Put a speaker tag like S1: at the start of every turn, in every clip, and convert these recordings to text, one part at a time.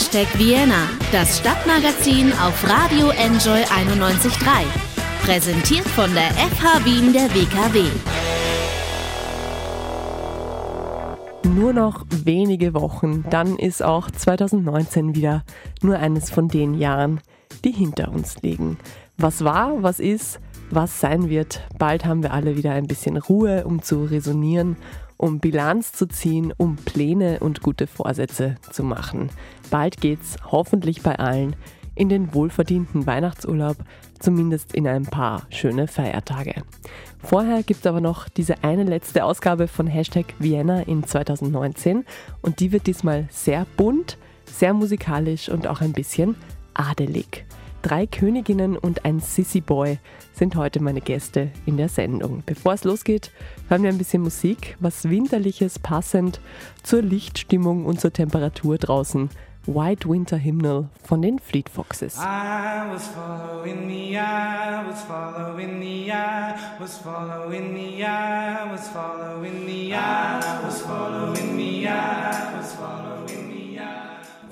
S1: Hashtag Vienna, das Stadtmagazin auf Radio Enjoy 91.3. Präsentiert von der FH Wien der WKW.
S2: Nur noch wenige Wochen, dann ist auch 2019 wieder nur eines von den Jahren, die hinter uns liegen. Was war, was ist, was sein wird, bald haben wir alle wieder ein bisschen Ruhe, um zu resonieren, um Bilanz zu ziehen, um Pläne und gute Vorsätze zu machen. Bald geht's hoffentlich bei allen in den wohlverdienten Weihnachtsurlaub, zumindest in ein paar schöne Feiertage. Vorher gibt es aber noch diese eine letzte Ausgabe von Hashtag Vienna in 2019 und die wird diesmal sehr bunt, sehr musikalisch und auch ein bisschen adelig. Drei Königinnen und ein Sissy Boy sind heute meine Gäste in der Sendung. Bevor es losgeht, hören wir ein bisschen Musik, was Winterliches passend zur Lichtstimmung und zur Temperatur draußen White Winter Hymnal von den Fleet Foxes. I was following the eye, was following the eye, was following the eye, was following the eye, was following the eye,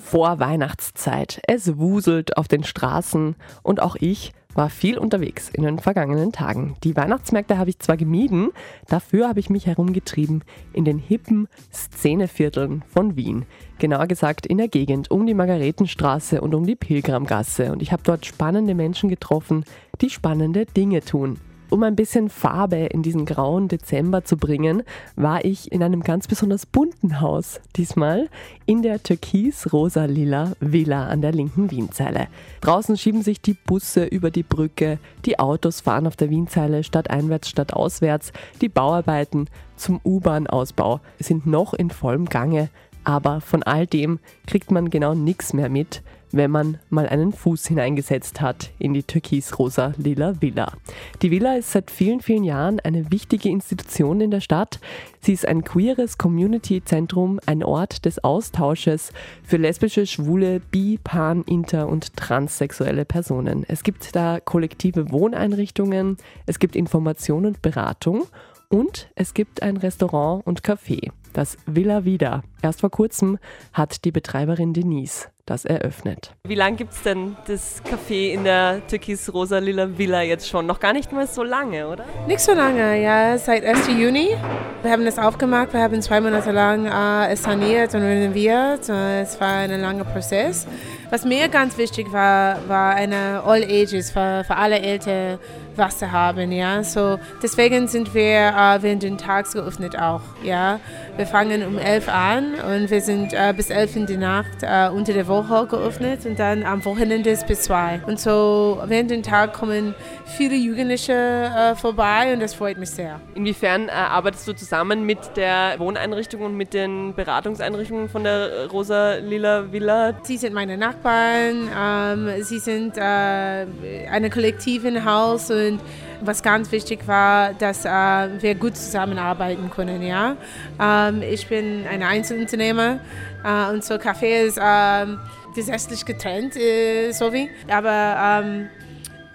S2: eye. Vor Weihnachtszeit. Es wuselt auf den Straßen und auch ich war viel unterwegs in den vergangenen Tagen. Die Weihnachtsmärkte habe ich zwar gemieden, dafür habe ich mich herumgetrieben in den hippen Szenevierteln von Wien. Genauer gesagt in der Gegend um die Margaretenstraße und um die Pilgramgasse. Und ich habe dort spannende Menschen getroffen, die spannende Dinge tun. Um ein bisschen Farbe in diesen grauen Dezember zu bringen, war ich in einem ganz besonders bunten Haus. Diesmal in der türkis-rosa-lila Villa an der linken Wienzeile. Draußen schieben sich die Busse über die Brücke, die Autos fahren auf der Wienzeile stadteinwärts, stadtauswärts, die Bauarbeiten zum U-Bahn-Ausbau sind noch in vollem Gange. Aber von all dem kriegt man genau nichts mehr mit, wenn man mal einen Fuß hineingesetzt hat in die türkis-rosa lila Villa. Die Villa ist seit vielen, vielen Jahren eine wichtige Institution in der Stadt. Sie ist ein queeres Community-Zentrum, ein Ort des Austausches für lesbische, schwule, bi, pan, inter und transsexuelle Personen. Es gibt da kollektive Wohneinrichtungen, es gibt Information und Beratung und es gibt ein Restaurant und Café, das Villa Vida. Erst vor kurzem hat die Betreiberin Denise das eröffnet. Wie lange gibt es denn das Café in der türkis-rosa-lila Villa jetzt schon? Noch gar nicht mal so lange, oder?
S3: Nicht so lange, ja, seit 1. Juni. Wir haben es aufgemacht, wir haben zwei Monate lang äh, es saniert und renoviert. Es war ein langer Prozess. Was mir ganz wichtig war, war eine All Ages für, für alle Eltern Wasser haben, ja. So deswegen sind wir äh, während den Tags geöffnet auch, ja. Wir fangen um 11 an und wir sind äh, bis 11 in die Nacht äh, unter der Woche geöffnet und dann am Wochenende bis 2. Und so während den Tag kommen viele Jugendliche äh, vorbei und das freut mich sehr.
S2: Inwiefern äh, arbeitest du zusammen mit der Wohneinrichtung und mit den Beratungseinrichtungen von der Rosa-Lila Villa?
S3: Sie sind meine Nachbarn, ähm, sie sind äh, eine Kollektiv im Haus und was ganz wichtig war, dass äh, wir gut zusammenarbeiten können. Ja? Ähm, ich bin ein Einzelunternehmer äh, so Café ist äh, gesetzlich getrennt, äh, so wie. Aber ähm,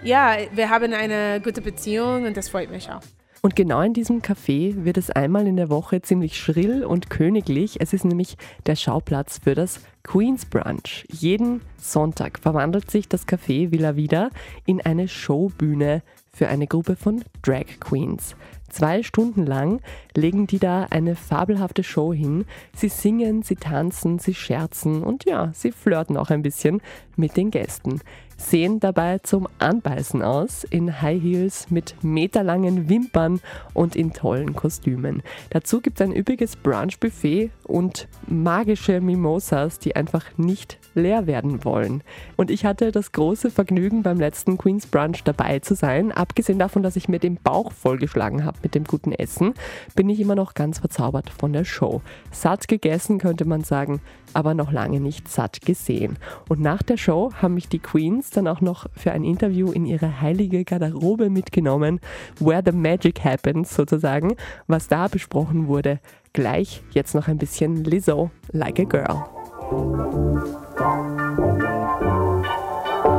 S3: ja, wir haben eine gute Beziehung und das freut mich auch.
S2: Und genau in diesem Café wird es einmal in der Woche ziemlich schrill und königlich. Es ist nämlich der Schauplatz für das Queen's Brunch. Jeden Sonntag verwandelt sich das Café Villa Vida in eine Showbühne für eine Gruppe von Drag Queens. Zwei Stunden lang legen die da eine fabelhafte Show hin. Sie singen, sie tanzen, sie scherzen und ja, sie flirten auch ein bisschen mit den Gästen sehen dabei zum Anbeißen aus, in High Heels mit meterlangen Wimpern und in tollen Kostümen. Dazu gibt es ein üppiges Brunch-Buffet und magische Mimosas, die einfach nicht leer werden wollen. Und ich hatte das große Vergnügen, beim letzten Queen's Brunch dabei zu sein. Abgesehen davon, dass ich mir den Bauch vollgeschlagen habe mit dem guten Essen, bin ich immer noch ganz verzaubert von der Show. Satt gegessen könnte man sagen, aber noch lange nicht satt gesehen. Und nach der Show haben mich die Queens dann auch noch für ein Interview in ihre heilige Garderobe mitgenommen, where the magic happens sozusagen, was da besprochen wurde. Gleich jetzt noch ein bisschen Lizzo, Like a Girl.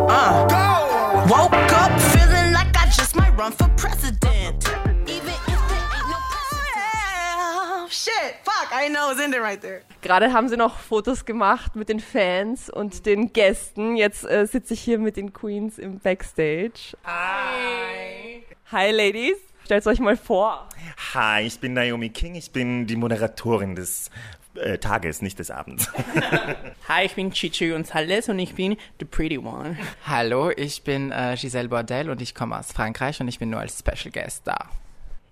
S2: Uh, woke up feeling like I just might run for I
S4: know, isn't it right there?
S5: Gerade haben sie noch Fotos gemacht mit den Fans und den Gästen. Jetzt äh, sitze ich hier mit den Queens im Backstage. Hi. Hi, Ladies. Stellt euch mal vor.
S6: Hi, ich bin Naomi King. Ich bin die Moderatorin des äh, Tages, nicht des Abends.
S4: Hi, ich bin Chichi Gonzalez und ich bin the pretty one.
S7: Hallo, ich bin äh, Giselle Bordel und ich komme aus Frankreich und ich bin nur als Special Guest da.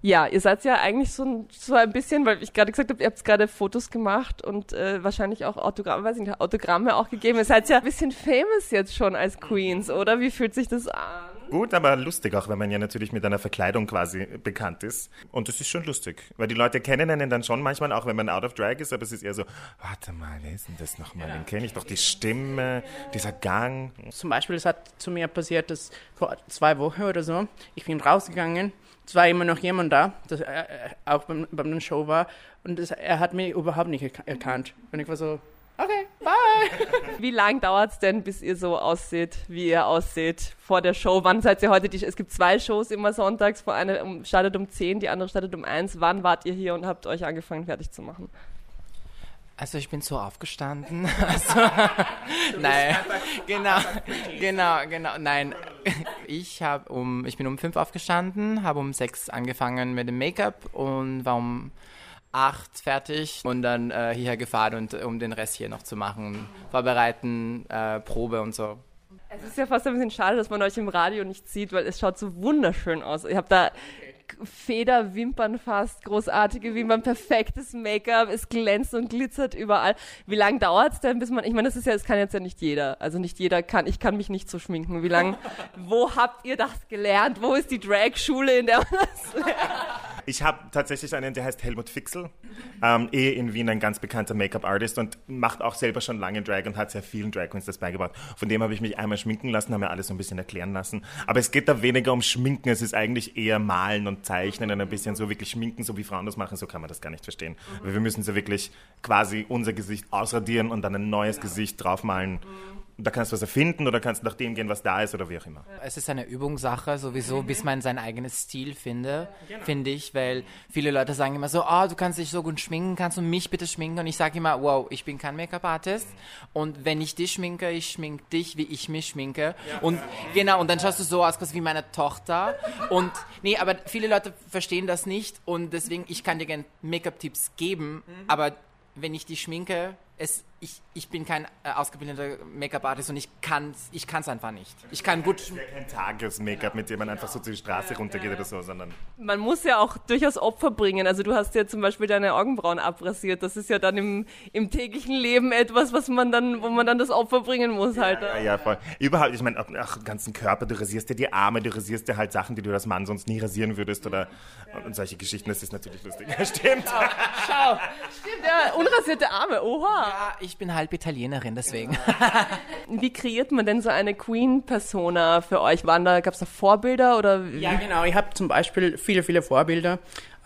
S5: Ja, ihr seid ja eigentlich so ein, so ein bisschen, weil ich gerade gesagt habe, ihr habt gerade Fotos gemacht und äh, wahrscheinlich auch Autogramme, weiß ich nicht, Autogramme auch gegeben. Ihr seid ja ein bisschen famous jetzt schon als Queens, oder? Wie fühlt sich das an?
S6: Gut, aber lustig auch, weil man ja natürlich mit einer Verkleidung quasi bekannt ist. Und das ist schon lustig, weil die Leute kennen einen dann schon manchmal auch, wenn man out of drag ist, aber es ist eher so, warte mal, wer ist denn das nochmal? Den kenne ich doch, die Stimme, dieser Gang.
S4: Zum Beispiel, es hat zu mir passiert, dass vor zwei Wochen oder so, ich bin rausgegangen, es war immer noch jemand da, der äh, auch beim, beim Show war und das, er hat mich überhaupt nicht erkannt. Und ich war so, okay, bye.
S5: Wie lang dauert es denn, bis ihr so aussieht, wie ihr aussieht vor der Show? Wann seid ihr heute? Die, es gibt zwei Shows immer sonntags. Vor eine um, startet um 10, die andere startet um 1. Wann wart ihr hier und habt euch angefangen, fertig zu machen?
S7: Also ich bin so aufgestanden. Also, nein, genau, genau, genau. Nein, ich habe um, ich bin um fünf aufgestanden, habe um sechs angefangen mit dem Make-up und war um acht fertig und dann äh, hierher gefahren und um den Rest hier noch zu machen, vorbereiten, äh, Probe und so.
S5: Es ist ja fast ein bisschen schade, dass man euch im Radio nicht sieht, weil es schaut so wunderschön aus. Ich habe da Federwimpern fast, großartige Wimpern, perfektes Make-up, es glänzt und glitzert überall. Wie lange dauert es denn, bis man, ich meine, das ist ja, das kann jetzt ja nicht jeder, also nicht jeder kann, ich kann mich nicht so schminken. Wie lange, wo habt ihr das gelernt? Wo ist die Drag-Schule, in der man das lernt?
S6: Ich habe tatsächlich einen, der heißt Helmut Fixel, ähm, eh in Wien ein ganz bekannter Make-up-Artist und macht auch selber schon lange Drag und hat sehr vielen Drag Queens das beigebracht. Von dem habe ich mich einmal schminken lassen, habe mir alles so ein bisschen erklären lassen. Aber es geht da weniger um Schminken, es ist eigentlich eher Malen und Zeichnen und ein bisschen so wirklich schminken, so wie Frauen das machen, so kann man das gar nicht verstehen. Mhm. Wir müssen so wirklich quasi unser Gesicht ausradieren und dann ein neues genau. Gesicht draufmalen. Mhm da kannst du was erfinden oder kannst nach dem gehen, was da ist oder wie auch immer.
S7: Es ist eine Übungssache sowieso, bis man sein eigenes Stil finde, genau. finde ich, weil viele Leute sagen immer so, oh, du kannst dich so gut schminken, kannst du mich bitte schminken? Und ich sage immer, wow, ich bin kein Make-up-Artist und wenn ich dich schminke, ich schminke dich, wie ich mich schminke. Ja. Und genau, und dann schaust du so aus wie meine Tochter. Und nee, aber viele Leute verstehen das nicht und deswegen, ich kann dir gerne Make-up-Tipps geben, mhm. aber wenn ich dich schminke, es, ich, ich bin kein äh, ausgebildeter Make-up-Artist und ich kann es ich kann's einfach nicht. Ich kann gut...
S6: Ja kein Tages-Make-up, mit dem man einfach so die Straße runtergeht oder so, sondern...
S5: Man muss ja auch durchaus Opfer bringen. Also du hast ja zum Beispiel deine Augenbrauen abrasiert. Das ist ja dann im, im täglichen Leben etwas, was man dann, wo man dann das Opfer bringen muss halt.
S6: Ja, ja, voll. Überhaupt, ich meine, ach, ganzen Körper, du rasierst dir die Arme, du rasierst dir halt Sachen, die du als Mann sonst nie rasieren würdest oder und solche Geschichten, das ist natürlich lustig. Ja, stimmt.
S5: Schau, schau. Stimmt, ja, unrasierte Arme, oha.
S7: Ja, ich bin halb Italienerin, deswegen.
S5: Wie kreiert man denn so eine Queen-Persona für euch? Waren da, gab es da Vorbilder oder?
S4: Ja, genau. Ich habe zum Beispiel viele, viele Vorbilder.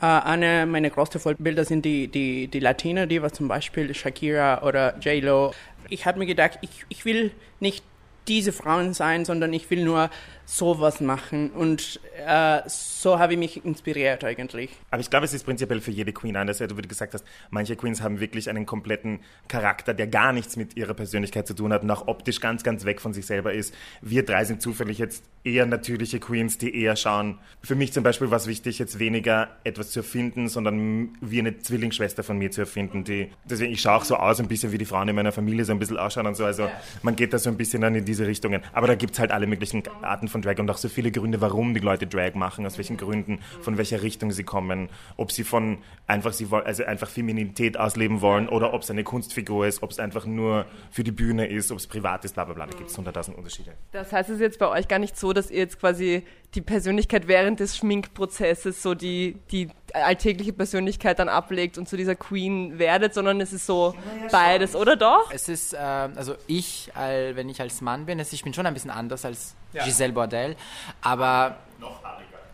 S4: Uh, eine meiner größten Vorbilder sind die, die, die Latiner, die war zum Beispiel Shakira oder J-Lo. Ich habe mir gedacht, ich, ich will nicht diese Frauen sein, sondern ich will nur sowas machen. Und äh, so habe ich mich inspiriert eigentlich.
S6: Aber ich glaube, es ist prinzipiell für jede Queen anders, wie du gesagt hast, manche Queens haben wirklich einen kompletten Charakter, der gar nichts mit ihrer Persönlichkeit zu tun hat und auch optisch ganz, ganz weg von sich selber ist. Wir drei sind zufällig jetzt eher natürliche Queens, die eher schauen. Für mich zum Beispiel war es wichtig, jetzt weniger etwas zu erfinden, sondern wie eine Zwillingsschwester von mir zu erfinden. Die, deswegen, ich schaue auch so aus, ein bisschen wie die Frauen in meiner Familie so ein bisschen ausschauen und so. Also man geht da so ein bisschen dann in diese Richtungen. Aber da gibt es halt alle möglichen Arten von Drag und auch so viele Gründe, warum die Leute Drag machen, aus welchen Gründen, von welcher Richtung sie kommen, ob sie von einfach sie also einfach Femininität ausleben wollen oder ob es eine Kunstfigur ist, ob es einfach nur für die Bühne ist, ob es privat ist, bla bla bla. Da gibt es hunderttausend Unterschiede.
S5: Das heißt, es ist jetzt bei euch gar nicht so, dass ihr jetzt quasi die Persönlichkeit während des Schminkprozesses so die, die alltägliche Persönlichkeit dann ablegt und zu dieser Queen werdet, sondern es ist so ja, beides, schon. oder doch?
S7: Es ist, äh, also ich, äh, wenn ich als Mann bin, ich bin schon ein bisschen anders als ja. Giselle Bordel, aber... Noch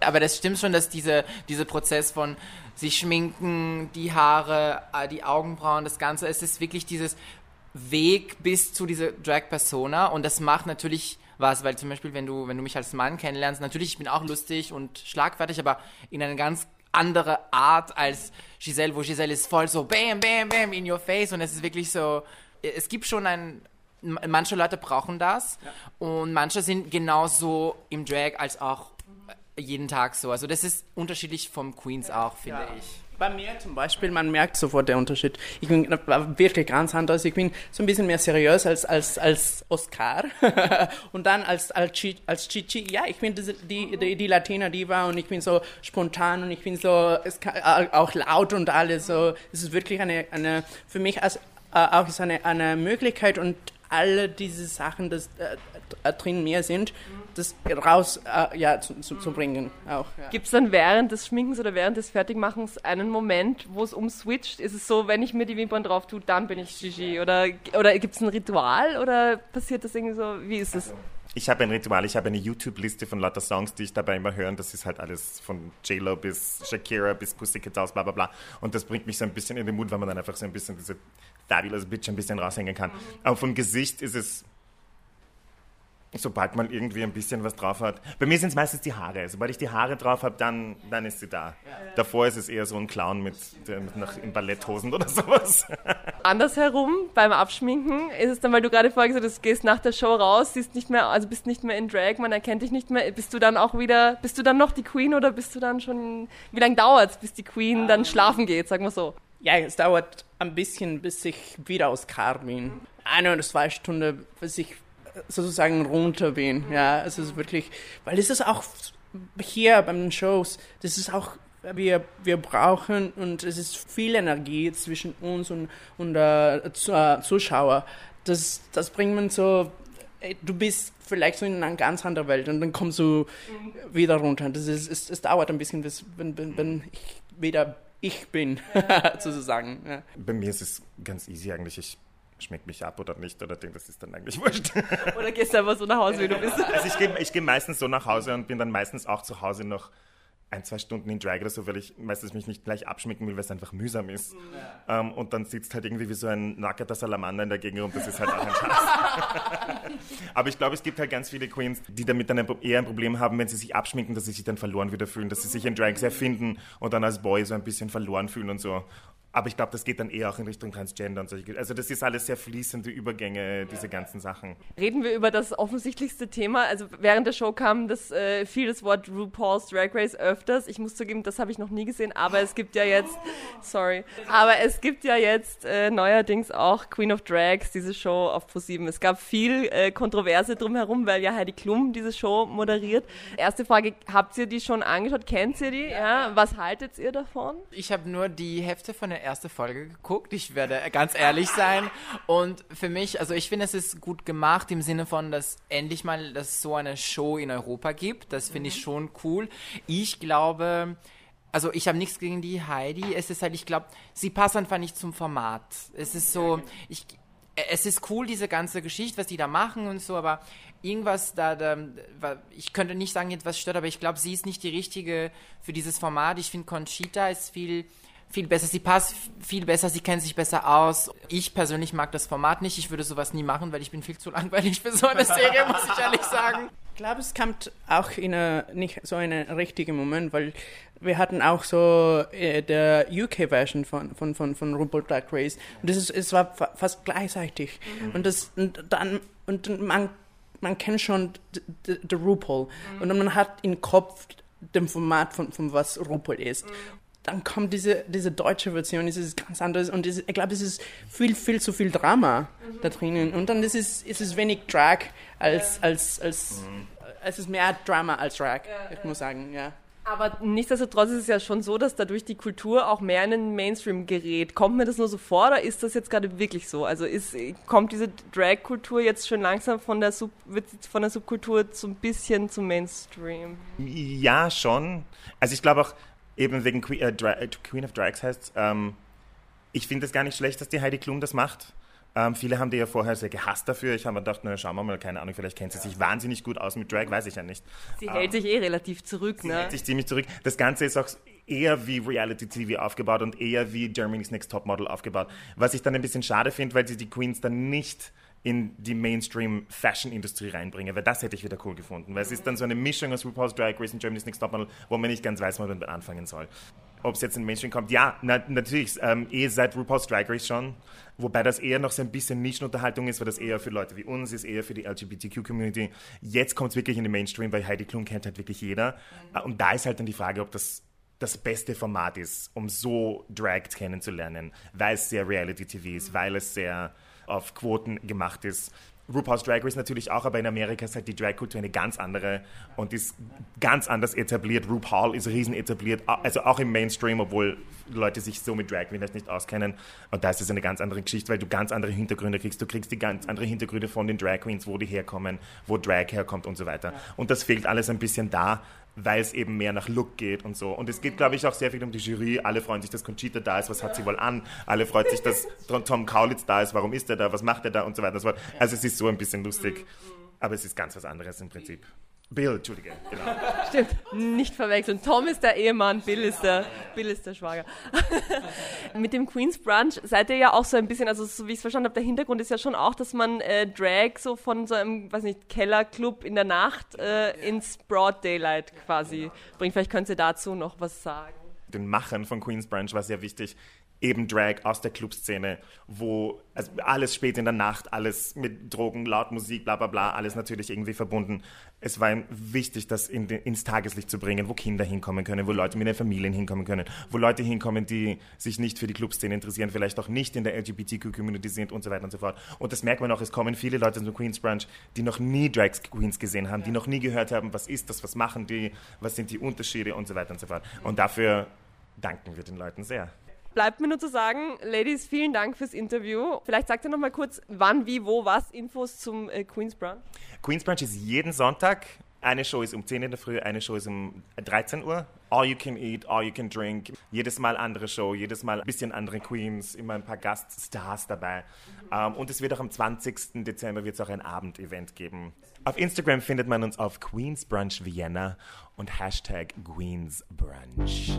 S7: aber das stimmt schon, dass diese, dieser Prozess von sich schminken, die Haare, äh, die Augenbrauen, das Ganze, es ist wirklich dieses Weg bis zu dieser Drag-Persona und das macht natürlich was, weil zum Beispiel, wenn du, wenn du mich als Mann kennenlernst, natürlich, ich bin auch lustig und schlagfertig, aber in einem ganz andere Art als Giselle, wo Giselle ist voll so bam, bam, bam in your face und es ist wirklich so, es gibt schon ein, manche Leute brauchen das und manche sind genauso im Drag als auch jeden Tag so. Also das ist unterschiedlich vom Queens auch, finde ich.
S4: Bei mir zum Beispiel, man merkt sofort den Unterschied. Ich bin wirklich ganz anders. Ich bin so ein bisschen mehr seriös als, als, als Oscar. und dann als, als, Chi, als Chichi, ja, ich bin die, die, die Latina Diva und ich bin so spontan und ich bin so kann, auch laut und alles. So, es ist wirklich eine, eine für mich als, äh, auch ist eine, eine Möglichkeit und alle diese Sachen, das äh, äh drin mehr sind, das raus äh, ja, zu, zu, zu, bringen. Ja.
S5: Gibt es dann während des Schminkens oder während des Fertigmachens einen Moment, wo es umswitcht? Ist es so, wenn ich mir die Wimpern drauf tue, dann bin ich Gigi? Oder, oder gibt es ein Ritual oder passiert das irgendwie so? Wie ist es?
S6: Ich habe ein Ritual, ich habe eine YouTube-Liste von lauter Songs, die ich dabei immer höre. Das ist halt alles von J-Lo bis Shakira bis Pussycat Dolls, bla bla bla. Und das bringt mich so ein bisschen in den Mut, weil man dann einfach so ein bisschen diese fabulous Bitch ein bisschen raushängen kann. Mhm. Aber von Gesicht ist es Sobald man irgendwie ein bisschen was drauf hat. Bei mir sind es meistens die Haare. Sobald ich die Haare drauf habe, dann, dann ist sie da. Davor ist es eher so ein Clown mit, mit nach, in Balletthosen oder sowas.
S5: Andersherum, beim Abschminken, ist es dann, weil du gerade vorher gesagt hast, du gehst nach der Show raus, siehst nicht mehr, also bist nicht mehr in Drag, man erkennt dich nicht mehr. Bist du dann auch wieder, bist du dann noch die Queen oder bist du dann schon, wie lange dauert es, bis die Queen dann schlafen geht, sagen wir so?
S4: Ja, es dauert ein bisschen, bis ich wieder aus bin. Eine oder zwei Stunden, bis ich sozusagen runter bin. Ja, es ist wirklich, weil es ist auch hier bei den Shows, das ist auch wir, wir brauchen und es ist viel Energie zwischen uns und, und äh, äh Zuschauer. Das, das bringt man so, du bist vielleicht so in einer ganz anderen Welt und dann kommst du wieder runter. Das ist, es, es dauert ein bisschen, bis, wenn, wenn, wenn ich wieder ich bin, sozusagen. Ja.
S6: Bei mir ist es ganz easy eigentlich. Ich schmeckt mich ab oder nicht oder denke, das ist dann eigentlich wurscht.
S5: Oder gehst du einfach so nach Hause, wie du bist?
S6: Also ich gehe ich geh meistens so nach Hause und bin dann meistens auch zu Hause noch ein, zwei Stunden in Drag oder so, weil ich meistens mich nicht gleich abschminken will, weil es einfach mühsam ist. Ja. Ähm, und dann sitzt halt irgendwie wie so ein nackerter Salamander in der Gegend und das ist halt auch ein Schatz. Aber ich glaube, es gibt halt ganz viele Queens, die damit dann eher ein Problem haben, wenn sie sich abschminken, dass sie sich dann verloren wieder fühlen, dass sie sich in Drag sehr finden und dann als Boy so ein bisschen verloren fühlen und so. Aber ich glaube, das geht dann eher auch in Richtung Transgender und solche. Also das ist alles sehr fließende Übergänge, diese ganzen Sachen.
S5: Reden wir über das offensichtlichste Thema. Also während der Show kam das äh, fiel das Wort RuPaul's Drag Race öfters. Ich muss zugeben, das habe ich noch nie gesehen. Aber es gibt ja jetzt, sorry, aber es gibt ja jetzt äh, neuerdings auch Queen of Drags, diese Show auf ProSieben. Es gab viel äh, Kontroverse drumherum, weil ja Heidi Klum diese Show moderiert. Erste Frage: Habt ihr die schon angeschaut? Kennt ihr die? Ja. Was haltet ihr davon?
S7: Ich habe nur die Hälfte von der erste Folge geguckt. Ich werde ganz ehrlich sein. Und für mich, also ich finde, es ist gut gemacht im Sinne von, dass endlich mal dass so eine Show in Europa gibt. Das finde ich mhm. schon cool. Ich glaube, also ich habe nichts gegen die Heidi. Es ist halt, ich glaube, sie passt einfach nicht zum Format. Es ist so, ich, es ist cool, diese ganze Geschichte, was die da machen und so, aber irgendwas da, da ich könnte nicht sagen, etwas stört, aber ich glaube, sie ist nicht die richtige für dieses Format. Ich finde, Conchita ist viel viel besser. Sie passt viel besser, sie kennt sich besser aus. Ich persönlich mag das Format nicht. Ich würde sowas nie machen, weil ich bin viel zu langweilig für so eine Serie, muss ich ehrlich sagen.
S4: Ich glaube, es kommt auch in a, nicht so einen richtigen Moment, weil wir hatten auch so äh, der UK-Version von, von, von, von RuPaul Drag Race und das ist, es war fa fast gleichzeitig. Mhm. Und, das, und dann, und man, man kennt schon den RuPaul mhm. und man hat im Kopf dem Format von, von was RuPaul ist. Mhm dann kommt diese, diese deutsche Version, das ist ganz anders und das, ich glaube, es ist viel, viel zu viel Drama mhm. da drinnen und dann ist es, ist es wenig Drag als, ja. als, als, mhm. es ist mehr Drama als Drag, ja, ich muss sagen, ja.
S5: Aber nichtsdestotrotz ist es ja schon so, dass dadurch die Kultur auch mehr in den Mainstream gerät. Kommt mir das nur so vor oder ist das jetzt gerade wirklich so? Also ist, kommt diese Drag-Kultur jetzt schon langsam von der, Sub, wird von der Subkultur so ein bisschen zum Mainstream?
S6: Ja, schon. Also ich glaube auch, eben wegen Queen, äh, Dra äh, Queen of Drags heißt ähm, ich finde es gar nicht schlecht, dass die Heidi Klum das macht. Ähm, viele haben die ja vorher sehr gehasst dafür. Ich habe mir gedacht, na, schauen wir mal, keine Ahnung, vielleicht kennt sie sich wahnsinnig gut aus mit Drag, weiß ich ja nicht.
S5: Sie ähm, hält sich eh relativ zurück,
S6: sie
S5: ne?
S6: hält sich ziemlich zurück. Das Ganze ist auch eher wie Reality TV aufgebaut und eher wie Germany's Next Topmodel aufgebaut. Was ich dann ein bisschen schade finde, weil sie die Queens dann nicht in die Mainstream-Fashion-Industrie reinbringen, weil das hätte ich wieder cool gefunden. Weil es ist dann so eine Mischung aus RuPaul's Drag Race und Germany's Next Topmodel, wo man nicht ganz weiß, wo man anfangen soll. Ob es jetzt in Mainstream kommt, ja, na, natürlich, ähm, eh seit RuPaul's Drag Race schon, wobei das eher noch so ein bisschen Nischenunterhaltung ist, weil das eher für Leute wie uns ist, eher für die LGBTQ-Community. Jetzt kommt es wirklich in den Mainstream, weil Heidi Klum kennt halt wirklich jeder. Mhm. Und da ist halt dann die Frage, ob das das beste Format ist, um so Drag kennenzulernen, weil es sehr Reality-TV ist, weil es sehr auf Quoten gemacht ist. RuPaul's Drag Race natürlich auch, aber in Amerika ist halt die Drag-Kultur eine ganz andere und ist ganz anders etabliert. RuPaul ist riesen etabliert, also auch im Mainstream, obwohl Leute sich so mit Drag vielleicht nicht auskennen. Und da ist es eine ganz andere Geschichte, weil du ganz andere Hintergründe kriegst. Du kriegst die ganz andere Hintergründe von den Drag Queens, wo die herkommen, wo Drag herkommt und so weiter. Und das fehlt alles ein bisschen da weil es eben mehr nach Look geht und so. Und es geht, glaube ich, auch sehr viel um die Jury. Alle freuen sich, dass Conchita da ist. Was hat sie wohl an? Alle freuen sich, dass Tom Kaulitz da ist. Warum ist er da? Was macht er da? Und so weiter. Also es ist so ein bisschen lustig. Aber es ist ganz was anderes im Prinzip. Bill, Entschuldige, genau.
S5: Stimmt, nicht verwechseln. Tom ist der Ehemann, Bill ist der, Bill ist der Schwager. Mit dem Queen's Brunch seid ihr ja auch so ein bisschen, also so wie ich es verstanden habe, der Hintergrund ist ja schon auch, dass man äh, Drag so von so einem, weiß nicht, Kellerclub in der Nacht äh, ins Broad Daylight quasi bringt. Vielleicht könnt ihr dazu noch was sagen.
S6: Den Machern von Queen's Brunch war sehr wichtig, eben Drag aus der Clubszene, wo also alles spät in der Nacht, alles mit Drogen, laut Musik, bla bla bla, alles natürlich irgendwie verbunden. Es war ihm wichtig, das in den, ins Tageslicht zu bringen, wo Kinder hinkommen können, wo Leute mit ihren Familien hinkommen können, wo Leute hinkommen, die sich nicht für die Clubszene interessieren, vielleicht auch nicht in der LGBTQ-Community sind und so weiter und so fort. Und das merkt man auch, es kommen viele Leute zum Queen's Brunch, die noch nie Drag Queens gesehen haben, die noch nie gehört haben, was ist das, was machen die, was sind die Unterschiede und so weiter und so fort. Und dafür danken wir den Leuten sehr.
S5: Bleibt mir nur zu sagen, Ladies, vielen Dank fürs Interview. Vielleicht sagt ihr noch mal kurz, wann, wie, wo, was, Infos zum äh, Queen's Brunch.
S6: Queen's Brunch ist jeden Sonntag. Eine Show ist um 10 in der Früh, eine Show ist um 13 Uhr. All you can eat, all you can drink. Jedes Mal andere Show, jedes Mal ein bisschen andere Queens, immer ein paar Gaststars dabei. Mhm. Und es wird auch am 20. Dezember wird es auch ein Abendevent geben. Auf Instagram findet man uns auf Queen's Brunch Vienna und Hashtag Queen's Brunch.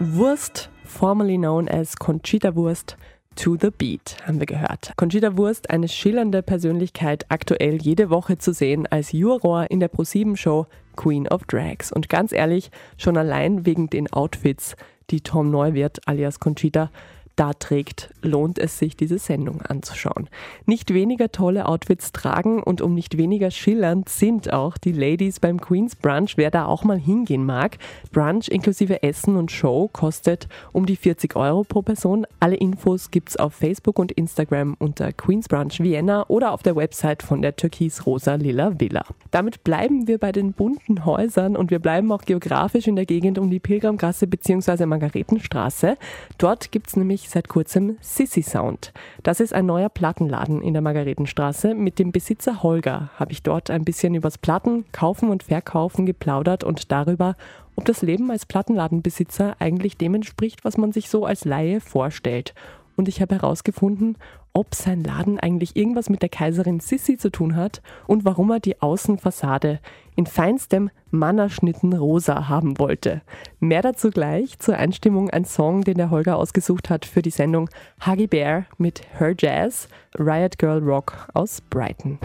S5: Wurst, formerly known as Conchita Wurst, To the Beat, haben wir gehört. Conchita Wurst, eine schillernde Persönlichkeit, aktuell jede Woche zu sehen als Juror in der Pro7-Show Queen of Drags. Und ganz ehrlich, schon allein wegen den Outfits, die Tom Neuwirth alias Conchita da trägt, lohnt es sich, diese Sendung anzuschauen. Nicht weniger tolle Outfits tragen und um nicht weniger schillernd sind auch die Ladies beim Queen's Brunch, wer da auch mal hingehen mag. Brunch inklusive Essen und Show kostet um die 40 Euro pro Person. Alle Infos gibt's auf Facebook und Instagram unter Queen's Brunch Vienna oder auf der Website von der Türkis-Rosa-Lila Villa. Damit bleiben wir bei den bunten Häusern und wir bleiben auch geografisch in der Gegend um die Pilgramgasse bzw. Margaretenstraße. Dort gibt's nämlich seit kurzem Sissy Sound. Das ist ein neuer Plattenladen in der Margaretenstraße. Mit dem Besitzer Holger habe ich dort ein bisschen übers Platten, Kaufen und Verkaufen geplaudert und darüber, ob das Leben als Plattenladenbesitzer eigentlich dem entspricht, was man sich so als Laie vorstellt. Und ich habe herausgefunden, ob sein Laden eigentlich irgendwas mit der Kaiserin Sissi zu tun hat und warum er die Außenfassade in feinstem Mannerschnitten rosa haben wollte. Mehr dazu gleich zur Einstimmung ein Song, den der Holger ausgesucht hat für die Sendung Huggy Bear mit Her Jazz, Riot Girl Rock aus Brighton.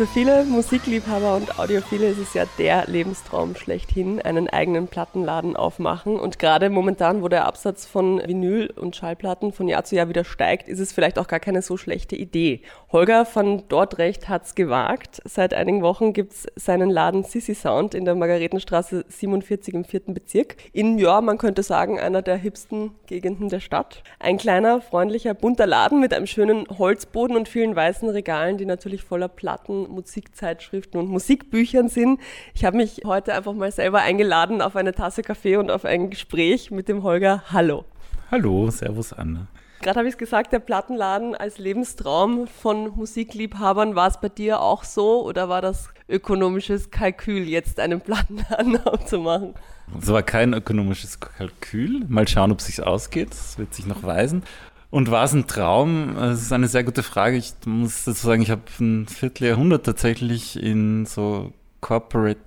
S5: Für viele Musikliebhaber und Audiophile ist es ja der Lebenstraum schlechthin, einen eigenen Plattenladen aufmachen. Und gerade momentan, wo der Absatz von Vinyl und Schallplatten von Jahr zu Jahr wieder steigt, ist es vielleicht auch gar keine so schlechte Idee. Holger von Dortrecht hat's gewagt. Seit einigen Wochen gibt's seinen Laden Sissy Sound in der Margaretenstraße 47 im vierten Bezirk. In, ja, man könnte sagen, einer der hipsten Gegenden der Stadt. Ein kleiner, freundlicher, bunter Laden mit einem schönen Holzboden und vielen weißen Regalen, die natürlich voller Platten Musikzeitschriften und Musikbüchern sind. Ich habe mich heute einfach mal selber eingeladen auf eine Tasse Kaffee und auf ein Gespräch mit dem Holger. Hallo.
S8: Hallo, Servus Anna.
S5: Gerade habe ich es gesagt, der Plattenladen als Lebenstraum von Musikliebhabern. War es bei dir auch so oder war das ökonomisches Kalkül, jetzt einen Plattenladen aufzumachen?
S8: Es war kein ökonomisches Kalkül. Mal schauen, ob es sich ausgeht. Das wird sich noch weisen. Und war es ein Traum? Das ist eine sehr gute Frage. Ich muss dazu sagen, ich habe ein Vierteljahrhundert tatsächlich in so Corporate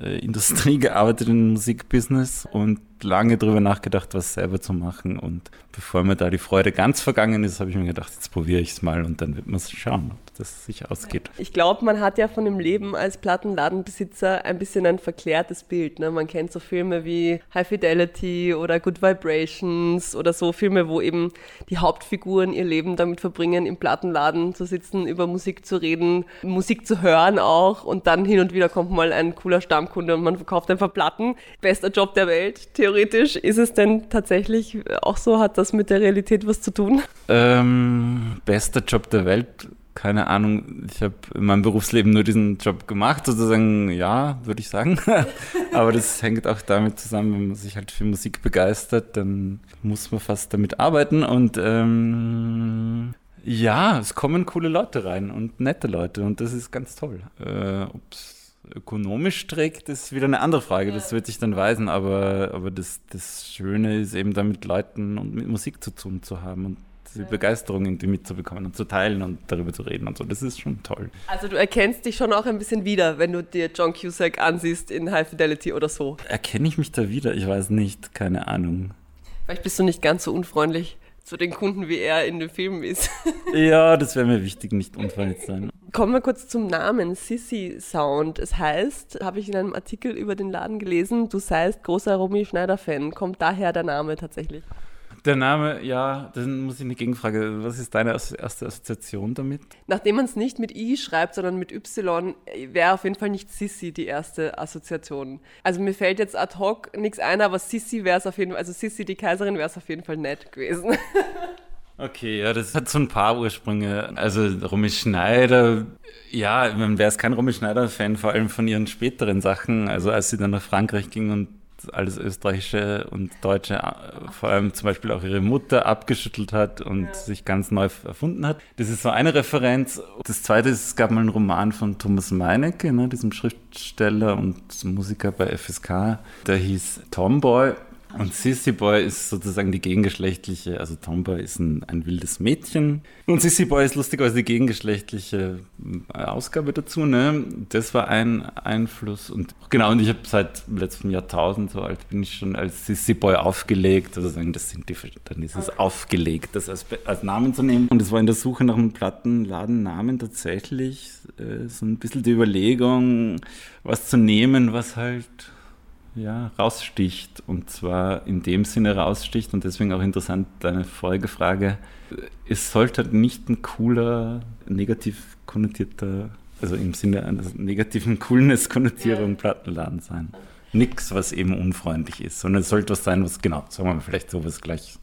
S8: äh, Industrie gearbeitet, im Musikbusiness und lange darüber nachgedacht, was selber zu machen. Und bevor mir da die Freude ganz vergangen ist, habe ich mir gedacht, jetzt probiere ich es mal und dann wird man schauen, ob das sich ausgeht.
S5: Ich glaube, man hat ja von dem Leben als Plattenladenbesitzer ein bisschen ein verklärtes Bild. Ne? Man kennt so Filme wie High Fidelity oder Good Vibrations oder so Filme, wo eben die Hauptfiguren ihr Leben damit verbringen, im Plattenladen zu sitzen, über Musik zu reden, Musik zu hören auch und dann hin und wieder kommt mal ein cooler Stammkunde und man verkauft einfach Platten. Bester Job der Welt, theoretisch. Ist es denn tatsächlich auch so? Hat das mit der Realität was zu tun?
S8: Ähm, bester Job der Welt keine Ahnung, ich habe in meinem Berufsleben nur diesen Job gemacht, sozusagen, ja, würde ich sagen. Aber das hängt auch damit zusammen, wenn man sich halt für Musik begeistert, dann muss man fast damit arbeiten und ähm, ja, es kommen coole Leute rein und nette Leute und das ist ganz toll. Äh, Ob es ökonomisch trägt, ist wieder eine andere Frage, das wird sich dann weisen, aber, aber das, das Schöne ist eben da mit Leuten und mit Musik zu tun zu haben und diese Begeisterung irgendwie mitzubekommen und zu teilen und darüber zu reden und so. Das ist schon toll.
S5: Also du erkennst dich schon auch ein bisschen wieder, wenn du dir John Cusack ansiehst in High Fidelity oder so.
S8: Erkenne ich mich da wieder? Ich weiß nicht, keine Ahnung.
S5: Vielleicht bist du nicht ganz so unfreundlich zu den Kunden, wie er in den Filmen ist.
S8: ja, das wäre mir wichtig, nicht unfreundlich sein.
S5: Kommen wir kurz zum Namen, Sissy Sound. Es heißt, habe ich in einem Artikel über den Laden gelesen, du seist großer Romy Schneider-Fan. Kommt daher der Name tatsächlich?
S8: Der Name, ja, dann muss ich eine Gegenfrage. Was ist deine erste Assoziation damit?
S5: Nachdem man es nicht mit I schreibt, sondern mit Y, wäre auf jeden Fall nicht Sissi die erste Assoziation. Also mir fällt jetzt ad hoc nichts ein, aber Sissi wäre es auf jeden Fall, also Sissi die Kaiserin wäre es auf jeden Fall nett gewesen.
S8: Okay, ja, das hat so ein paar Ursprünge. Also Romy Schneider, ja, man wäre es kein Romy Schneider-Fan, vor allem von ihren späteren Sachen. Also als sie dann nach Frankreich ging und alles Österreichische und Deutsche, äh, vor allem zum Beispiel auch ihre Mutter abgeschüttelt hat und ja. sich ganz neu erfunden hat. Das ist so eine Referenz. Das zweite ist, es gab mal einen Roman von Thomas Meinecke, ne, diesem Schriftsteller und Musiker bei FSK, der hieß Tomboy und Sissy Boy ist sozusagen die gegengeschlechtliche, also Tomboy ist ein, ein wildes Mädchen. Und Sissy Boy ist lustigerweise die gegengeschlechtliche äh, Ausgabe dazu. Ne? Das war ein Einfluss. Und genau, und ich habe seit letztem Jahrtausend, so alt bin ich schon, als Sissy Boy aufgelegt. Also sagen, das sind die, dann ist es aufgelegt, das als, als Namen zu nehmen. Und es war in der Suche nach einem Plattenladennamen tatsächlich äh, so ein bisschen die Überlegung, was zu nehmen, was halt ja, raussticht. Und zwar in dem Sinne raussticht und deswegen auch interessant deine Folgefrage. Es sollte nicht ein cooler, negativ konnotierter, also im Sinne einer negativen Coolness-Konnotierung Plattenladen sein. Nix, was eben unfreundlich ist, sondern es sollte was sein, was genau, sagen wir mal, vielleicht sowas gleich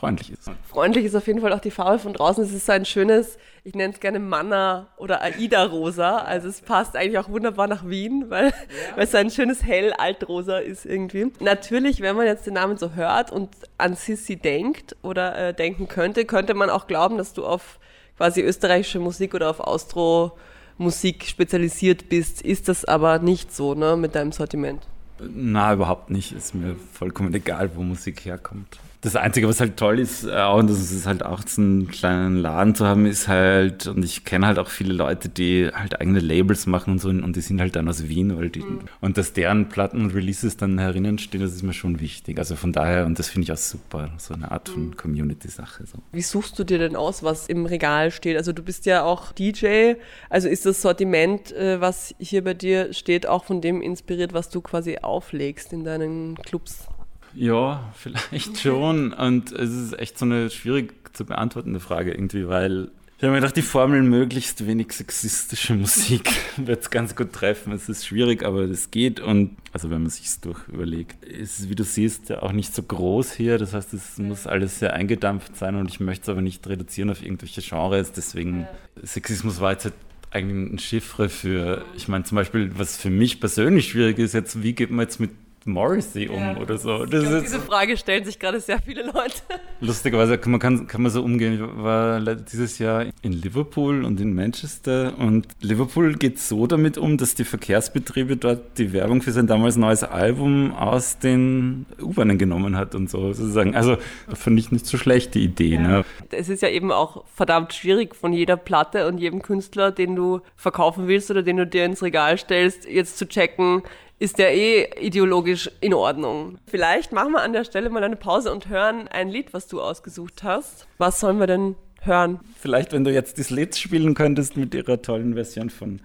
S8: freundlich ist.
S5: Freundlich ist auf jeden Fall auch die Farbe von draußen. Es ist so ein schönes, ich nenne es gerne Manna oder Aida-Rosa. Also es passt eigentlich auch wunderbar nach Wien, weil, ja. weil es so ein schönes hell Altrosa ist irgendwie. Natürlich, wenn man jetzt den Namen so hört und an Sissi denkt oder äh, denken könnte, könnte man auch glauben, dass du auf quasi österreichische Musik oder auf Austro Musik spezialisiert bist. Ist das aber nicht so, ne, mit deinem Sortiment?
S8: Na, überhaupt nicht. Ist mir vollkommen egal, wo Musik herkommt. Das Einzige, was halt toll ist, äh, und das ist halt auch so einen kleinen Laden zu haben, ist halt, und ich kenne halt auch viele Leute, die halt eigene Labels machen und so, und die sind halt dann aus Wien, weil die, mhm. und dass deren Platten und Releases dann herinnen stehen, das ist mir schon wichtig. Also von daher, und das finde ich auch super, so eine Art von mhm. Community-Sache. So.
S5: Wie suchst du dir denn aus, was im Regal steht? Also du bist ja auch DJ, also ist das Sortiment, äh, was hier bei dir steht, auch von dem inspiriert, was du quasi auflegst in deinen Clubs?
S8: Ja, vielleicht schon. Und es ist echt so eine schwierig zu beantwortende Frage irgendwie, weil ich habe mir gedacht, die Formel möglichst wenig sexistische Musik wird es ganz gut treffen. Es ist schwierig, aber es geht. Und also wenn man sich es durch überlegt, ist es, wie du siehst, ja auch nicht so groß hier. Das heißt, es muss alles sehr eingedampft sein und ich möchte es aber nicht reduzieren auf irgendwelche Genres. Deswegen, Sexismus war jetzt halt eigentlich ein Chiffre für, ich meine zum Beispiel, was für mich persönlich schwierig ist, jetzt, wie geht man jetzt mit Morrissey um oder so. Das
S5: glaub, diese Frage stellen sich gerade sehr viele Leute.
S8: Lustigerweise kann man, kann, kann man so umgehen. Ich war dieses Jahr in Liverpool und in Manchester und Liverpool geht so damit um, dass die Verkehrsbetriebe dort die Werbung für sein damals neues Album aus den U-Bahnen genommen hat und so sozusagen. Also finde ich nicht so schlecht die Idee. Ja. Ne?
S5: Es ist ja eben auch verdammt schwierig von jeder Platte und jedem Künstler, den du verkaufen willst oder den du dir ins Regal stellst, jetzt zu checken, ist der eh ideologisch in Ordnung. Vielleicht machen wir an der Stelle mal eine Pause und hören ein Lied, was du ausgesucht hast. Was sollen wir denn hören?
S8: Vielleicht, wenn du jetzt das Lied spielen könntest mit ihrer tollen Version von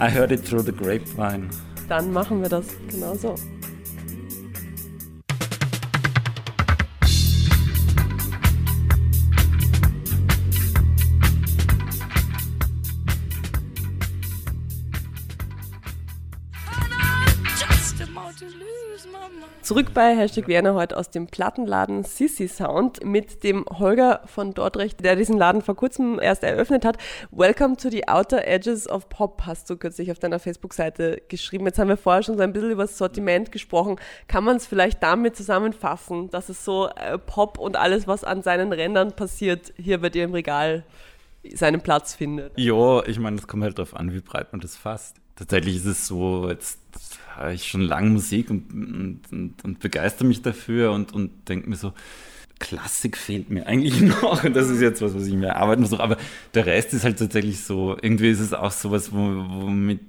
S8: I Heard It Through the Grapevine.
S5: Dann machen wir das genau Zurück bei Hashtag Werner heute aus dem Plattenladen Sissy Sound mit dem Holger von Dordrecht, der diesen Laden vor kurzem erst eröffnet hat. Welcome to the Outer Edges of Pop, hast du kürzlich auf deiner Facebook-Seite geschrieben. Jetzt haben wir vorher schon so ein bisschen über das Sortiment gesprochen. Kann man es vielleicht damit zusammenfassen, dass es so äh, Pop und alles, was an seinen Rändern passiert, hier bei dir im Regal seinen Platz findet?
S8: Ja, ich meine, es kommt halt darauf an, wie breit man das fasst. Tatsächlich ist es so, jetzt höre ich schon lange Musik und, und, und, und begeister mich dafür und, und denke mir so, Klassik fehlt mir eigentlich noch. Und das ist jetzt was, was ich mir erarbeiten muss. Aber der Rest ist halt tatsächlich so, irgendwie ist es auch sowas, womit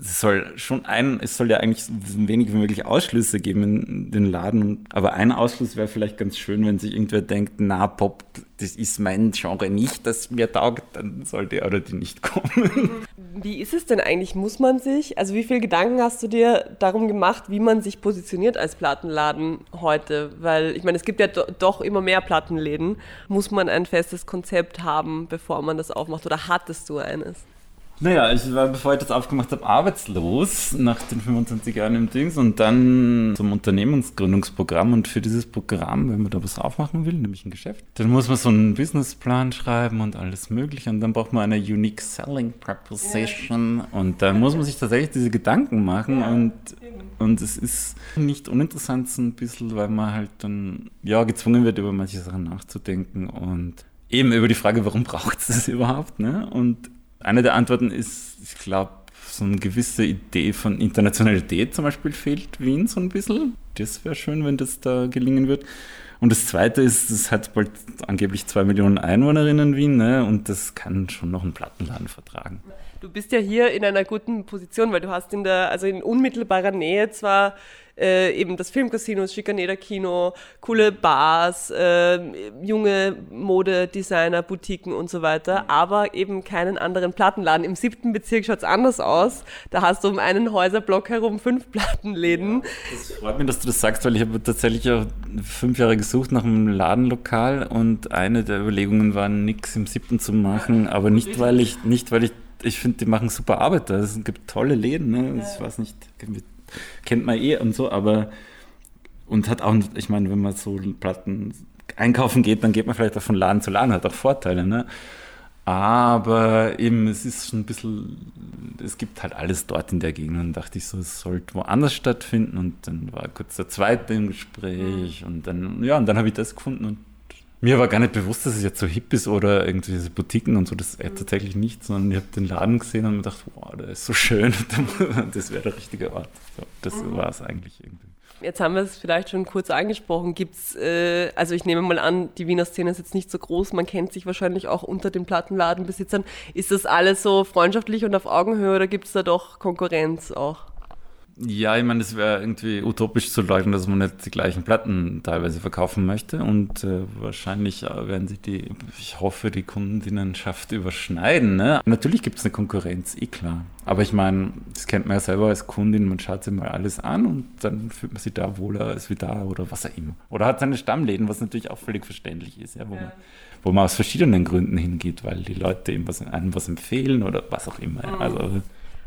S8: es soll schon ein, es soll ja eigentlich so wenig wie möglich Ausschlüsse geben in den Laden. Aber ein Ausschluss wäre vielleicht ganz schön, wenn sich irgendwer denkt, na, Pop, das ist mein Genre nicht, das mir taugt, dann soll der oder die nicht kommen.
S5: Wie ist es denn eigentlich? Muss man sich, also wie viele Gedanken hast du dir darum gemacht, wie man sich positioniert als Plattenladen heute? Weil ich meine, es gibt ja do, doch immer mehr Plattenläden. Muss man ein festes Konzept haben, bevor man das aufmacht oder hattest du eines?
S8: Naja, ich war, bevor ich das aufgemacht habe, arbeitslos nach den 25 Jahren im Dings und dann zum Unternehmensgründungsprogramm. Und für dieses Programm, wenn man da was aufmachen will, nämlich ein Geschäft, dann muss man so einen Businessplan schreiben und alles Mögliche. Und dann braucht man eine Unique Selling Proposition. Ja. Und dann muss man sich tatsächlich diese Gedanken machen. Ja, und, und es ist nicht uninteressant so ein bisschen, weil man halt dann ja gezwungen wird, über manche Sachen nachzudenken und eben über die Frage, warum braucht es das überhaupt? Ne? Und eine der Antworten ist, ich glaube, so eine gewisse Idee von Internationalität zum Beispiel fehlt Wien so ein bisschen. Das wäre schön, wenn das da gelingen wird. Und das Zweite ist, es hat bald angeblich zwei Millionen Einwohnerinnen in Wien ne? und das kann schon noch einen Plattenladen vertragen.
S5: Du bist ja hier in einer guten Position, weil du hast in der, also in unmittelbarer Nähe zwar äh, eben das Filmcasino, das Schikaneder Kino, coole Bars, äh, junge Modedesigner, Boutiquen und so weiter, aber eben keinen anderen Plattenladen. Im siebten Bezirk schaut es anders aus. Da hast du um einen Häuserblock herum fünf Plattenläden. Ja,
S8: das freut mich, dass du das sagst, weil ich habe tatsächlich auch fünf Jahre gesucht nach einem Ladenlokal und eine der Überlegungen war, nichts im siebten zu machen, aber nicht, weil ich, nicht, weil ich ich finde, die machen super Arbeit da. Es gibt tolle Läden, ne? Ich weiß nicht, kennt man eh und so, aber und hat auch, ich meine, wenn man so Platten einkaufen geht, dann geht man vielleicht auch von Laden zu Laden, hat auch Vorteile, ne? Aber eben, es ist schon ein bisschen, es gibt halt alles dort in der Gegend. Und dachte ich so, es sollte woanders stattfinden. Und dann war kurz der zweite im Gespräch. Und dann, ja, und dann habe ich das gefunden. Und mir war gar nicht bewusst, dass es jetzt so hip ist oder irgendwie diese Boutiquen und so, das äh, tatsächlich nicht, sondern ich habe den Laden gesehen und mir gedacht, wow, der ist so schön, das wäre der richtige Ort. So, das mhm. war es eigentlich irgendwie.
S5: Jetzt haben wir es vielleicht schon kurz angesprochen. Gibt's, äh, also ich nehme mal an, die Wiener Szene ist jetzt nicht so groß, man kennt sich wahrscheinlich auch unter den Plattenladenbesitzern. Ist das alles so freundschaftlich und auf Augenhöhe oder gibt es da doch Konkurrenz auch?
S8: Ja, ich meine, es wäre irgendwie utopisch zu leugnen, dass man nicht die gleichen Platten teilweise verkaufen möchte. Und äh, wahrscheinlich äh, werden sich die, ich hoffe, die Kundinnenschaft überschneiden. Ne? Natürlich gibt es eine Konkurrenz, eh klar. Aber ich meine, das kennt man ja selber als Kundin, man schaut sich mal alles an und dann fühlt man sich da wohler als wie da oder was auch immer. Oder hat seine Stammläden, was natürlich auch völlig verständlich ist, ja, wo, ja. Man, wo man aus verschiedenen Gründen hingeht, weil die Leute ihm was, einem was empfehlen oder was auch immer. Mhm. Also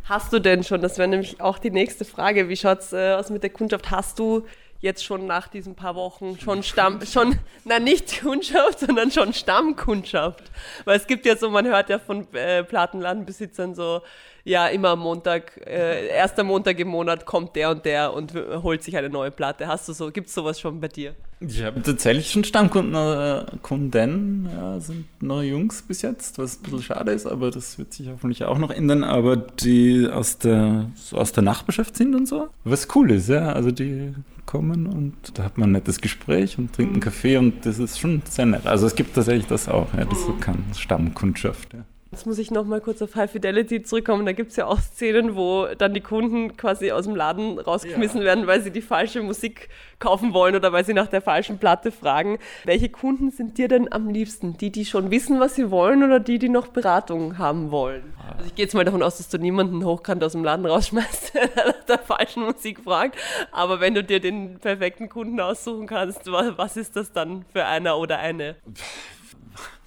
S5: Hast du denn schon, das wäre nämlich auch die nächste Frage, wie schaut es äh, aus mit der Kundschaft? Hast du jetzt schon nach diesen paar Wochen schon Stamm, schon, na nicht Kundschaft, sondern schon Stammkundschaft. Weil es gibt ja so, man hört ja von äh, Plattenladenbesitzern so, ja, immer am Montag, äh, erster Montag im Monat kommt der und der und holt sich eine neue Platte. Hast du so, gibt es sowas schon bei dir?
S8: Ich habe tatsächlich schon Stammkunden, äh, Kunden, ja, sind nur Jungs bis jetzt, was ein bisschen schade ist, aber das wird sich hoffentlich auch noch ändern, aber die aus der, so aus der Nachbarschaft sind und so. Was cool ist, ja, also die kommen und da hat man ein nettes Gespräch und trinkt einen Kaffee und das ist schon sehr nett. Also es gibt tatsächlich das auch, ja, das so kann, Stammkundschaft, ja.
S5: Jetzt muss ich nochmal kurz auf High Fidelity zurückkommen. Da gibt es ja auch Szenen, wo dann die Kunden quasi aus dem Laden rausgeschmissen ja. werden, weil sie die falsche Musik kaufen wollen oder weil sie nach der falschen Platte fragen. Welche Kunden sind dir denn am liebsten? Die, die schon wissen, was sie wollen oder die, die noch Beratung haben wollen? Also ich gehe jetzt mal davon aus, dass du niemanden hochkant aus dem Laden rausschmeißt, der nach der falschen Musik fragt. Aber wenn du dir den perfekten Kunden aussuchen kannst, was ist das dann für einer oder eine?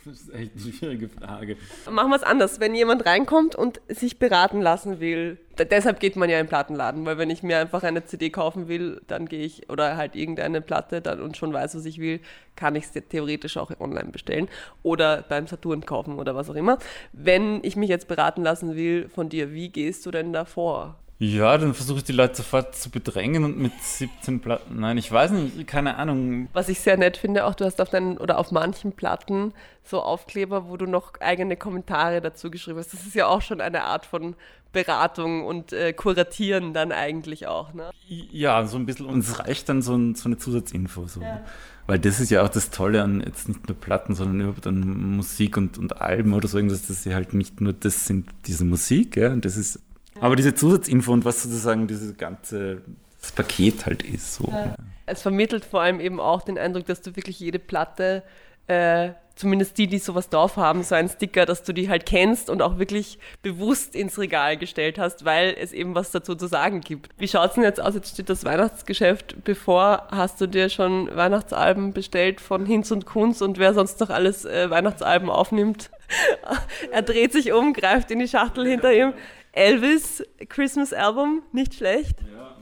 S8: Das ist echt eine schwierige Frage.
S5: Machen wir es anders. Wenn jemand reinkommt und sich beraten lassen will, deshalb geht man ja in den Plattenladen, weil wenn ich mir einfach eine CD kaufen will, dann gehe ich, oder halt irgendeine Platte dann und schon weiß, was ich will, kann ich es theoretisch auch online bestellen oder beim Saturn kaufen oder was auch immer. Wenn ich mich jetzt beraten lassen will von dir, wie gehst du denn da vor?
S8: Ja, dann versuche ich die Leute sofort zu bedrängen und mit 17 Platten. Nein, ich weiß nicht, keine Ahnung.
S5: Was ich sehr nett finde, auch du hast auf deinen oder auf manchen Platten so Aufkleber, wo du noch eigene Kommentare dazu geschrieben hast. Das ist ja auch schon eine Art von Beratung und äh, Kuratieren dann eigentlich auch, ne?
S8: Ja, so ein bisschen. Und es reicht dann so, ein, so eine Zusatzinfo. So. Ja. Weil das ist ja auch das Tolle an jetzt nicht nur Platten, sondern überhaupt an Musik und, und Alben oder so, dass das ja halt nicht nur das sind, diese Musik, ja, und das ist aber diese Zusatzinfo und was sozusagen dieses ganze das Paket halt ist. So. Ja.
S5: Es vermittelt vor allem eben auch den Eindruck, dass du wirklich jede Platte, äh, zumindest die, die sowas drauf haben, so einen Sticker, dass du die halt kennst und auch wirklich bewusst ins Regal gestellt hast, weil es eben was dazu zu sagen gibt. Wie schaut es denn jetzt aus? Jetzt steht das Weihnachtsgeschäft bevor. Hast du dir schon Weihnachtsalben bestellt von Hinz und Kunz und wer sonst noch alles äh, Weihnachtsalben aufnimmt? er dreht sich um, greift in die Schachtel hinter ihm. Elvis Christmas Album, nicht schlecht. Ja.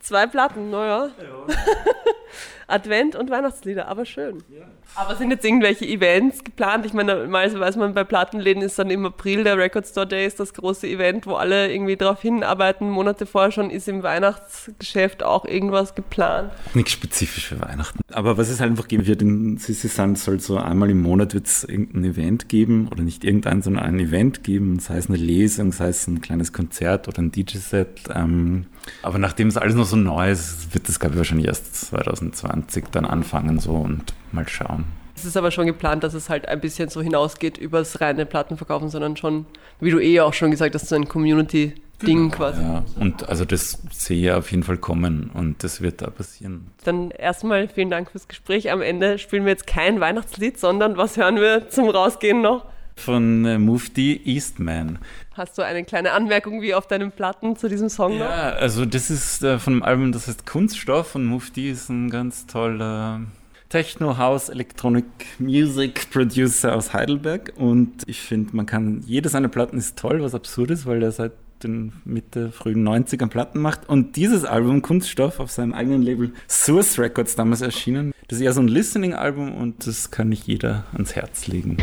S5: Zwei Platten, naja. Ja. Advent und Weihnachtslieder, aber schön. Ja. Aber sind jetzt irgendwelche Events geplant? Ich meine, normalerweise weiß man, bei Plattenläden ist dann im April der Record Store Day, ist das große Event, wo alle irgendwie darauf hinarbeiten. Monate vorher schon ist im Weihnachtsgeschäft auch irgendwas geplant.
S8: Nichts spezifisch für Weihnachten. Aber was es halt einfach geben wird, in Sissi Sand soll so einmal im Monat wird es irgendein Event geben, oder nicht irgendein, sondern ein Event geben, sei es eine Lesung, sei es ein kleines Konzert oder ein DJ-Set. Ähm, aber nachdem es alles noch so neu ist, wird das, glaube ich, wahrscheinlich erst 2020 dann anfangen so und mal schauen.
S5: Es ist aber schon geplant, dass es halt ein bisschen so hinausgeht über das reine Plattenverkaufen, sondern schon, wie du eh auch schon gesagt hast, so ein Community- Ding quasi.
S8: Ja, und also das sehe ich auf jeden Fall kommen und das wird da passieren.
S5: Dann erstmal vielen Dank fürs Gespräch. Am Ende spielen wir jetzt kein Weihnachtslied, sondern was hören wir zum Rausgehen noch?
S8: Von äh, Mufti Eastman.
S5: Hast du eine kleine Anmerkung wie auf deinen Platten zu diesem Song
S8: ja, noch? Also das ist äh, von einem Album, das heißt Kunststoff und Mufti ist ein ganz toller Techno House Electronic Music Producer aus Heidelberg und ich finde, man kann, jede seiner Platten ist toll, was absurd ist, weil er seit den Mitte, frühen 90ern Platten macht und dieses Album Kunststoff auf seinem eigenen Label Source Records damals erschienen. Das ist ja so ein Listening-Album und das kann nicht jeder ans Herz legen.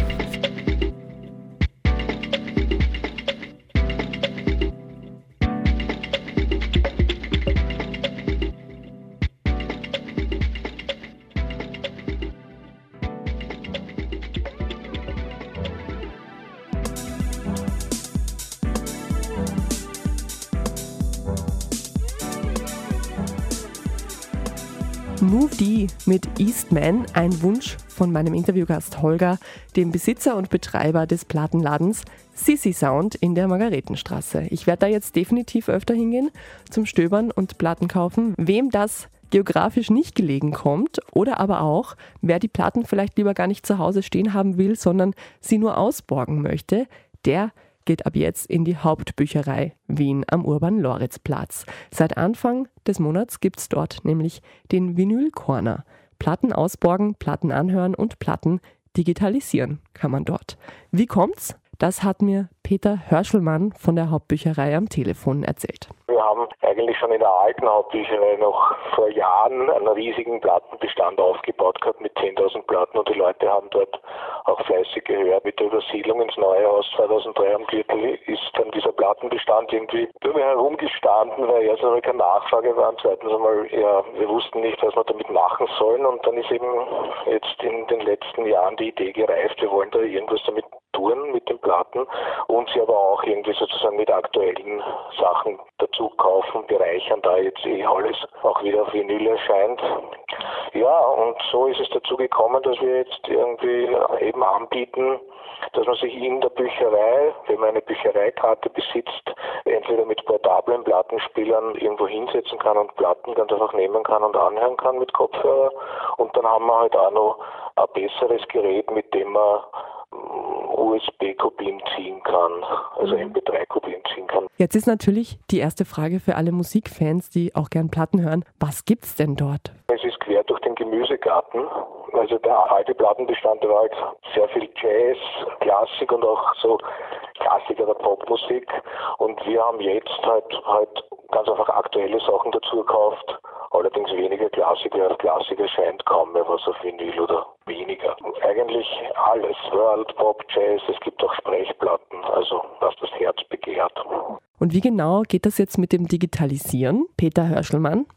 S5: D mit Eastman, ein Wunsch von meinem Interviewgast Holger, dem Besitzer und Betreiber des Plattenladens Sissy Sound in der Margaretenstraße. Ich werde da jetzt definitiv öfter hingehen zum Stöbern und Platten kaufen. Wem das geografisch nicht gelegen kommt oder aber auch, wer die Platten vielleicht lieber gar nicht zu Hause stehen haben will, sondern sie nur ausborgen möchte, der geht ab jetzt in die Hauptbücherei Wien am Urban-Loritz-Platz. Seit Anfang des Monats gibt es dort nämlich den Vinyl Corner. Platten ausborgen, Platten anhören und Platten digitalisieren kann man dort. Wie kommt's? Das hat mir Peter Hörschelmann von der Hauptbücherei am Telefon erzählt.
S9: Wir haben eigentlich schon in der alten Hauptbücherei noch vor Jahren einen riesigen Plattenbestand aufgebaut gehabt mit 10.000 Platten und die Leute haben dort auch fleißig gehört. Mit der Übersiedlung ins neue Haus 2003 am Gürtel ist dann dieser Plattenbestand irgendwie über herumgestanden, weil erstens einmal keine Nachfrage war und zweitens einmal, ja, wir wussten nicht, was wir damit machen sollen und dann ist eben jetzt in den letzten Jahren die Idee gereift, wir wollen da irgendwas damit tun mit den Platten und sie aber auch irgendwie sozusagen mit aktuellen Sachen dazu kaufen, bereichern, da jetzt eh alles auch wieder auf Vinyl erscheint. Ja, und so ist es dazu gekommen, dass wir jetzt irgendwie eben anbieten, dass man sich in der Bücherei, wenn man eine Büchereikarte besitzt, entweder mit portablen Plattenspielern irgendwo hinsetzen kann und Platten ganz einfach nehmen kann und anhören kann mit Kopfhörer. Und dann haben wir halt auch noch ein besseres Gerät, mit dem man USB-Kopien ziehen kann, also mhm. MP3-Kopien ziehen kann.
S2: Jetzt ist natürlich die erste Frage für alle Musikfans, die auch gern Platten hören, was gibt's denn dort?
S9: Es ist quer durch Gemüsegarten. Also der alte Plattenbestand war halt sehr viel Jazz, Klassik und auch so Klassiker der Popmusik. Und wir haben jetzt halt halt ganz einfach aktuelle Sachen dazu gekauft. Allerdings weniger Klassiker. Klassiker scheint kaum mehr was auf Vinyl oder weniger. Eigentlich alles. World, Pop, Jazz. Es gibt auch Sprechplatten. Also was das Herz begehrt.
S2: Und wie genau geht das jetzt mit dem Digitalisieren? Peter Hörschelmann?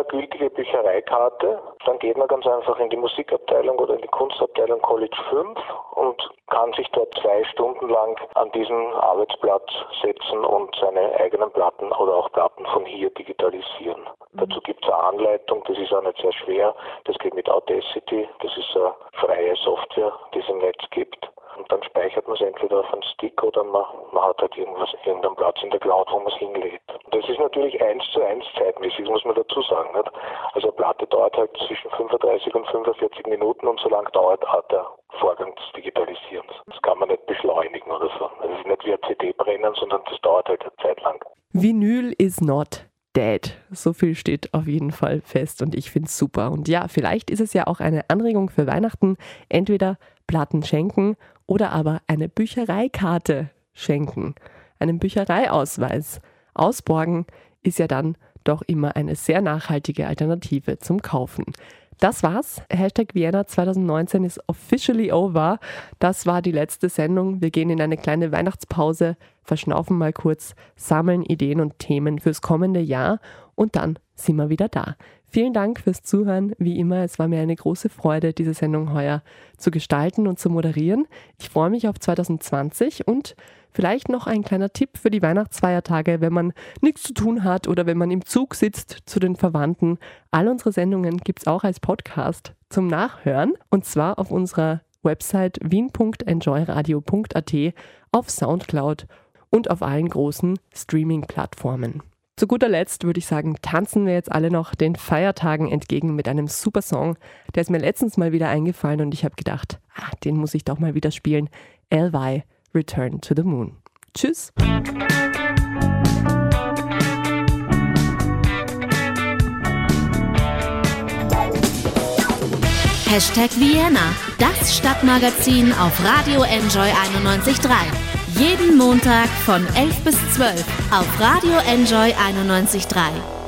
S9: Man braucht eigentlich nur eine gültige Büchereikarte. Dann geht man ganz einfach in die Musikabteilung oder in die Kunstabteilung College 5 und kann sich dort zwei Stunden lang an diesen Arbeitsplatz setzen und seine eigenen Platten oder auch Platten von hier digitalisieren. Mhm. Dazu gibt es eine Anleitung, das ist auch nicht sehr schwer. Das geht mit Audacity, das ist eine freie Software, die es im Netz gibt. Und dann speichert man es entweder auf einen Stick oder man, man hat halt irgendwas, irgendeinen Platz in der Cloud, wo man es hinlädt. Und das ist natürlich eins zu eins zeitmäßig, muss man dazu sagen. Nicht? Also eine Platte dauert halt zwischen 35 und 45 Minuten und so lange dauert auch der Vorgang des Digitalisierens. Das kann man nicht beschleunigen oder so. Das ist nicht wie ein CD brennen, sondern das dauert halt eine Zeit lang.
S2: Vinyl is not dead. So viel steht auf jeden Fall fest und ich finde es super. Und ja, vielleicht ist es ja auch eine Anregung für Weihnachten. Entweder Platten schenken oder aber eine Büchereikarte schenken, einen Büchereiausweis. Ausborgen ist ja dann doch immer eine sehr nachhaltige Alternative zum Kaufen. Das war's. Hashtag Vienna 2019 ist officially over. Das war die letzte Sendung. Wir gehen in eine kleine Weihnachtspause, verschnaufen mal kurz, sammeln Ideen und Themen fürs kommende Jahr und dann sind wir wieder da. Vielen Dank fürs Zuhören. Wie immer, es war mir eine große Freude, diese Sendung heuer zu gestalten und zu moderieren. Ich freue mich auf 2020 und Vielleicht noch ein kleiner Tipp für die Weihnachtsfeiertage, wenn man nichts zu tun hat oder wenn man im Zug sitzt zu den Verwandten. All unsere Sendungen gibt es auch als Podcast zum Nachhören und zwar auf unserer Website wien.enjoyradio.at, auf Soundcloud und auf allen großen Streaming-Plattformen. Zu guter Letzt würde ich sagen, tanzen wir jetzt alle noch den Feiertagen entgegen mit einem super Song. Der ist mir letztens mal wieder eingefallen und ich habe gedacht, ah, den muss ich doch mal wieder spielen. LY Return to the Moon. Tschüss!
S1: Hashtag Vienna, das Stadtmagazin auf Radio Enjoy 91.3. Jeden Montag von 11 bis 12 auf Radio Enjoy 91.3.